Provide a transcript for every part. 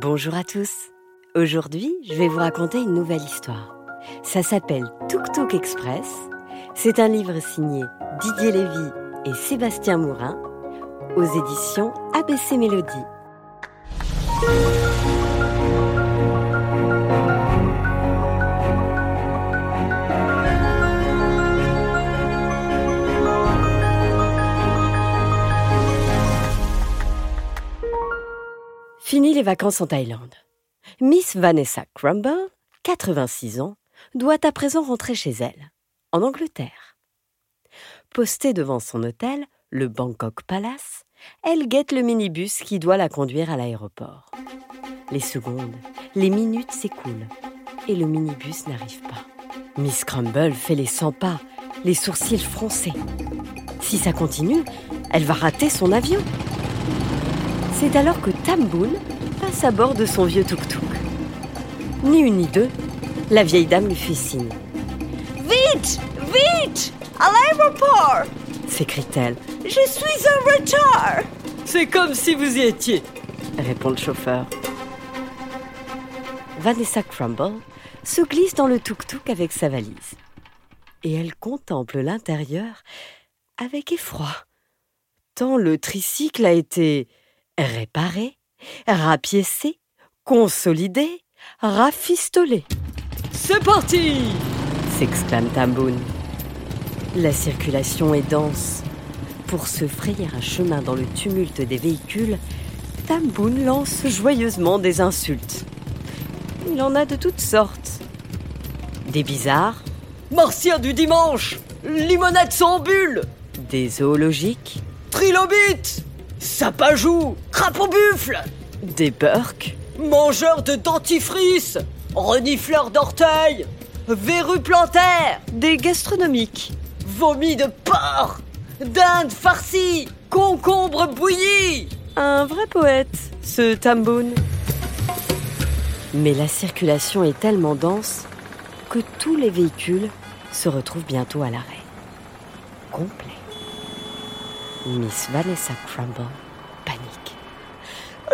Bonjour à tous. Aujourd'hui, je vais vous raconter une nouvelle histoire. Ça s'appelle Tuk Tuk Express. C'est un livre signé Didier Lévy et Sébastien Mourin aux éditions ABC Mélodie. Les vacances en Thaïlande. Miss Vanessa Crumble, 86 ans, doit à présent rentrer chez elle, en Angleterre. Postée devant son hôtel, le Bangkok Palace, elle guette le minibus qui doit la conduire à l'aéroport. Les secondes, les minutes s'écoulent et le minibus n'arrive pas. Miss Crumble fait les 100 pas, les sourcils froncés. Si ça continue, elle va rater son avion. C'est alors que Tamboun passe à bord de son vieux tuk-tuk. Ni une ni deux, la vieille dame lui fait signe. Vite Vite À l'aéroport s'écrie-t-elle. Je suis en retard C'est comme si vous y étiez, répond le chauffeur. Vanessa Crumble se glisse dans le tuk-tuk avec sa valise. Et elle contemple l'intérieur avec effroi, tant le tricycle a été réparé, rapiécé, consolidé, rafistolé. C'est parti s'exclame Tamboun. La circulation est dense. Pour se frayer un chemin dans le tumulte des véhicules, Tamboun lance joyeusement des insultes. Il en a de toutes sortes. Des bizarres, Martien du dimanche Limonade sans bulle des zoologiques, Trilobite Sapajou Crapaud buffle des burks, Mangeur de dentifrice Renifleur d'orteils Verru plantaire des gastronomiques, Vomi de porc Dinde farcie Concombre bouilli Un vrai poète, ce Tamboun. Mais la circulation est tellement dense que tous les véhicules se retrouvent bientôt à l'arrêt. Complet. Miss Vanessa Crumble panique.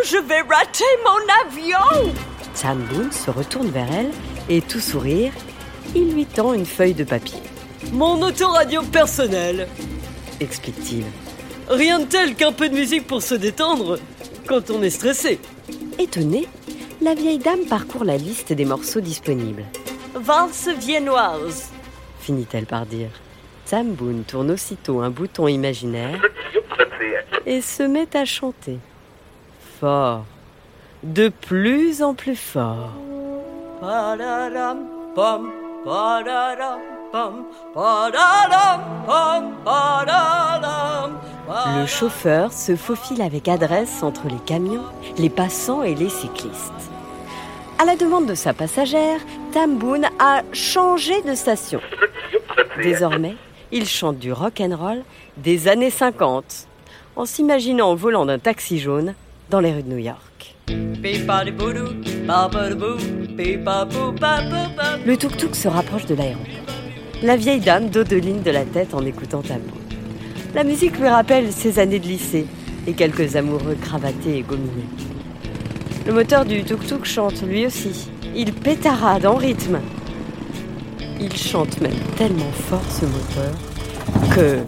Je vais rater mon avion Tamboun se retourne vers elle et, tout sourire, il lui tend une feuille de papier, Mon autoradio personnel explique-t-il. Rien de tel qu'un peu de musique pour se détendre quand on est stressé. Étonnée, la vieille dame parcourt la liste des morceaux disponibles. Valse viennoise finit-elle par dire. Tamboun tourne aussitôt un bouton imaginaire et se met à chanter. Fort, de plus en plus fort. Le chauffeur se faufile avec adresse entre les camions, les passants et les cyclistes. À la demande de sa passagère, Tamboun a changé de station. Désormais, il chante du rock and roll des années 50, en s'imaginant au volant d'un taxi jaune dans les rues de New York. Le tuk-tuk se rapproche de l'aéroport. La vieille dame dodeline de la tête en écoutant Tamboun. La musique lui rappelle ses années de lycée et quelques amoureux cravatés et gominés. Le moteur du tuk-tuk chante lui aussi. Il pétarade en rythme. Il chante même tellement fort ce moteur que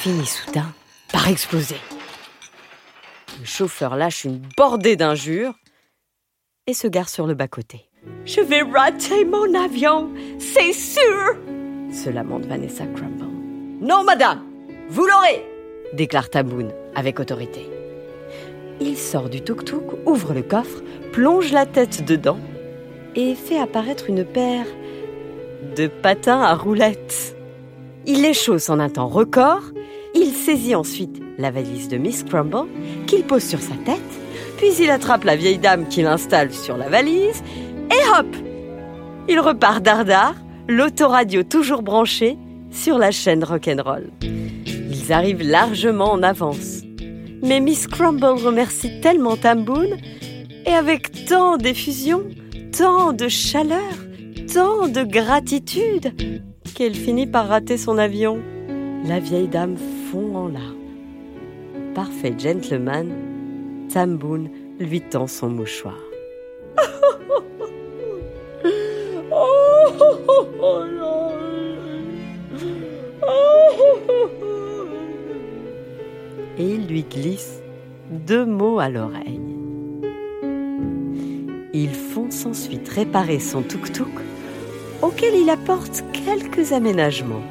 finit soudain par exploser. Le chauffeur lâche une bordée d'injures et se gare sur le bas-côté. Je vais rater mon avion, c'est sûr Se lamente Vanessa Crumble. Non, madame, vous l'aurez. déclare Taboun avec autorité. Il sort du tuk-tuk, ouvre le coffre, plonge la tête dedans et fait apparaître une paire de patins à roulettes. Il les chausse en un temps record, il saisit ensuite la valise de Miss Crumble qu'il pose sur sa tête, puis il attrape la vieille dame qu'il installe sur la valise et hop Il repart dardard, l'autoradio toujours branché sur la chaîne rock'n'roll. Ils arrivent largement en avance. Mais Miss Crumble remercie tellement Tamboun, et avec tant d'effusion, tant de chaleur, tant de gratitude, qu'elle finit par rater son avion. La vieille dame fond en larmes. Parfait gentleman, Tamboun lui tend son mouchoir. Et il lui glisse deux mots à l'oreille. Ils font ensuite réparer son tuk-tuk, auquel il apporte quelques aménagements.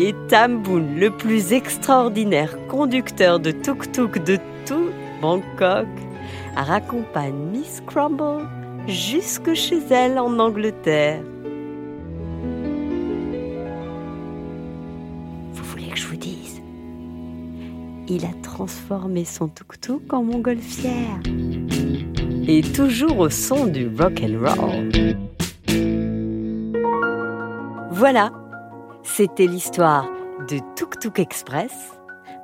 Et Tamboun, le plus extraordinaire conducteur de tuk-tuk de tout Bangkok, raccompagne Miss Crumble jusque chez elle en Angleterre. Vous voulez que je vous dise? Il a transformé son tuk-tuk en montgolfière. Et toujours au son du rock and roll. Voilà, c'était l'histoire de Tuk Tuk Express,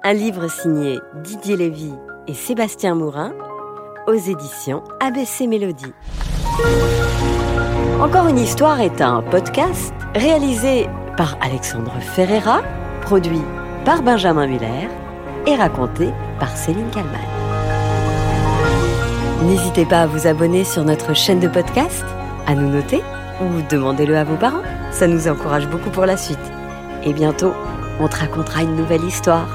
un livre signé Didier Lévy et Sébastien Mourin aux éditions ABC Mélodie. Encore une histoire est un podcast réalisé par Alexandre Ferreira, produit par Benjamin Muller et raconté par Céline Kalman. N'hésitez pas à vous abonner sur notre chaîne de podcast, à nous noter ou demandez-le à vos parents. Ça nous encourage beaucoup pour la suite. Et bientôt, on te racontera une nouvelle histoire.